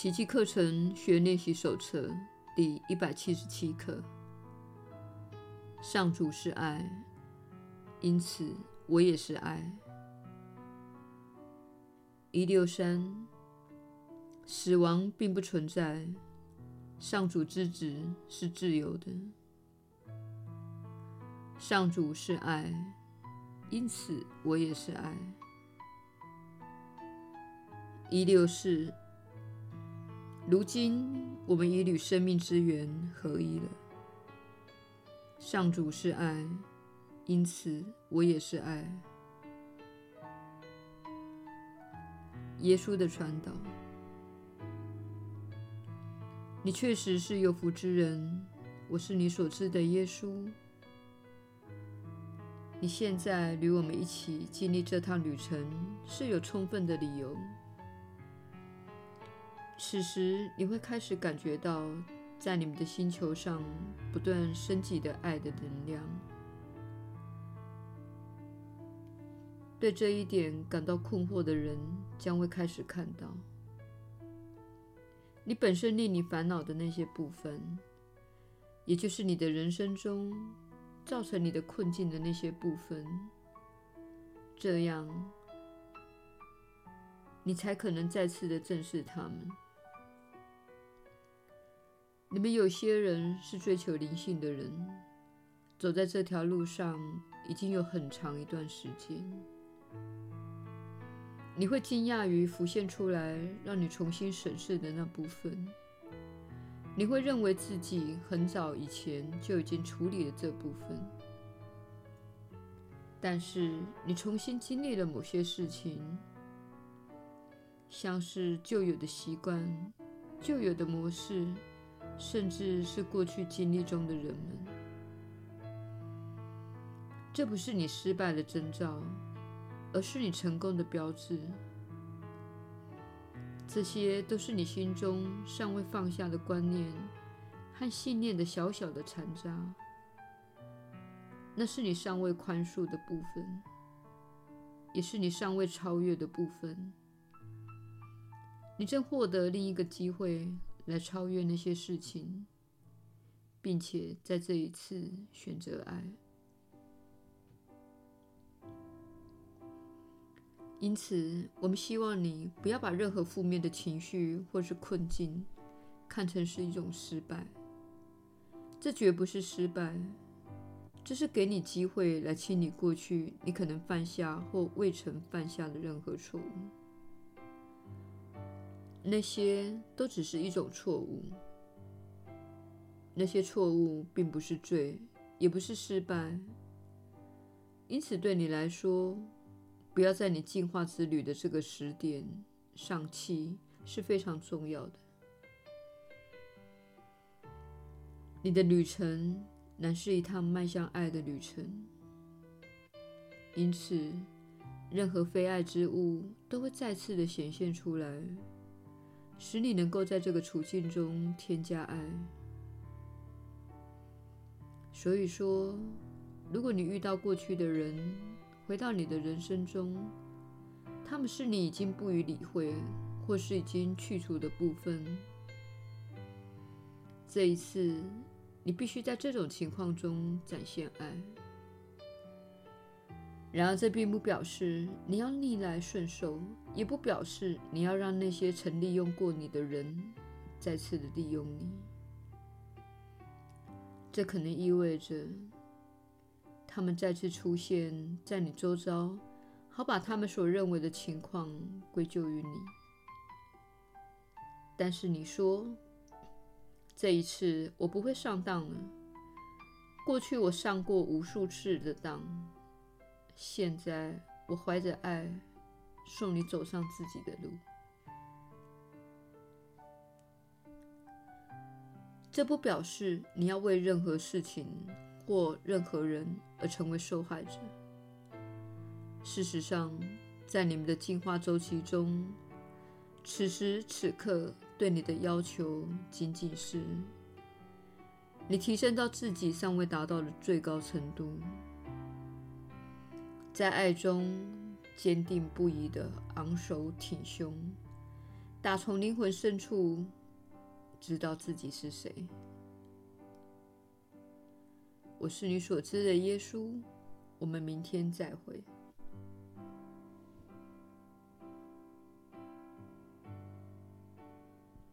奇迹课程学练习手册第一百七十七课。上主是爱，因此我也是爱。一六三，死亡并不存在。上主之子是自由的。上主是爱，因此我也是爱。一六四，如今我们已与生命之源合一了。上主是爱，因此我也是爱。耶稣的传导，你确实是有福之人。我是你所知的耶稣。你现在与我们一起经历这趟旅程是有充分的理由。此时你会开始感觉到，在你们的星球上不断升级的爱的能量。对这一点感到困惑的人将会开始看到，你本身令你烦恼的那些部分，也就是你的人生中造成你的困境的那些部分，这样你才可能再次的正视他们。你们有些人是追求灵性的人，走在这条路上已经有很长一段时间。你会惊讶于浮现出来让你重新审视的那部分。你会认为自己很早以前就已经处理了这部分，但是你重新经历了某些事情，像是旧有的习惯、旧有的模式，甚至是过去经历中的人们。这不是你失败的征兆。而是你成功的标志。这些都是你心中尚未放下的观念和信念的小小的残渣。那是你尚未宽恕的部分，也是你尚未超越的部分。你正获得另一个机会来超越那些事情，并且在这一次选择爱。因此，我们希望你不要把任何负面的情绪或是困境看成是一种失败。这绝不是失败，这是给你机会来清理过去你可能犯下或未曾犯下的任何错误。那些都只是一种错误。那些错误并不是罪，也不是失败。因此，对你来说，不要在你进化之旅的这个时点丧气是非常重要的。你的旅程乃是一趟迈向爱的旅程，因此，任何非爱之物都会再次的显现出来，使你能够在这个处境中添加爱。所以说，如果你遇到过去的人，回到你的人生中，他们是你已经不予理会，或是已经去除的部分。这一次，你必须在这种情况中展现爱。然而，这并不表示你要逆来顺受，也不表示你要让那些曾利用过你的人再次的利用你。这可能意味着。他们再次出现在你周遭，好把他们所认为的情况归咎于你。但是你说，这一次我不会上当了。过去我上过无数次的当，现在我怀着爱送你走上自己的路。这不表示你要为任何事情。或任何人而成为受害者。事实上，在你们的进化周期中，此时此刻对你的要求仅仅是你提升到自己尚未达到的最高程度，在爱中坚定不移的昂首挺胸，打从灵魂深处知道自己是谁。我是你所知的耶稣。我们明天再会。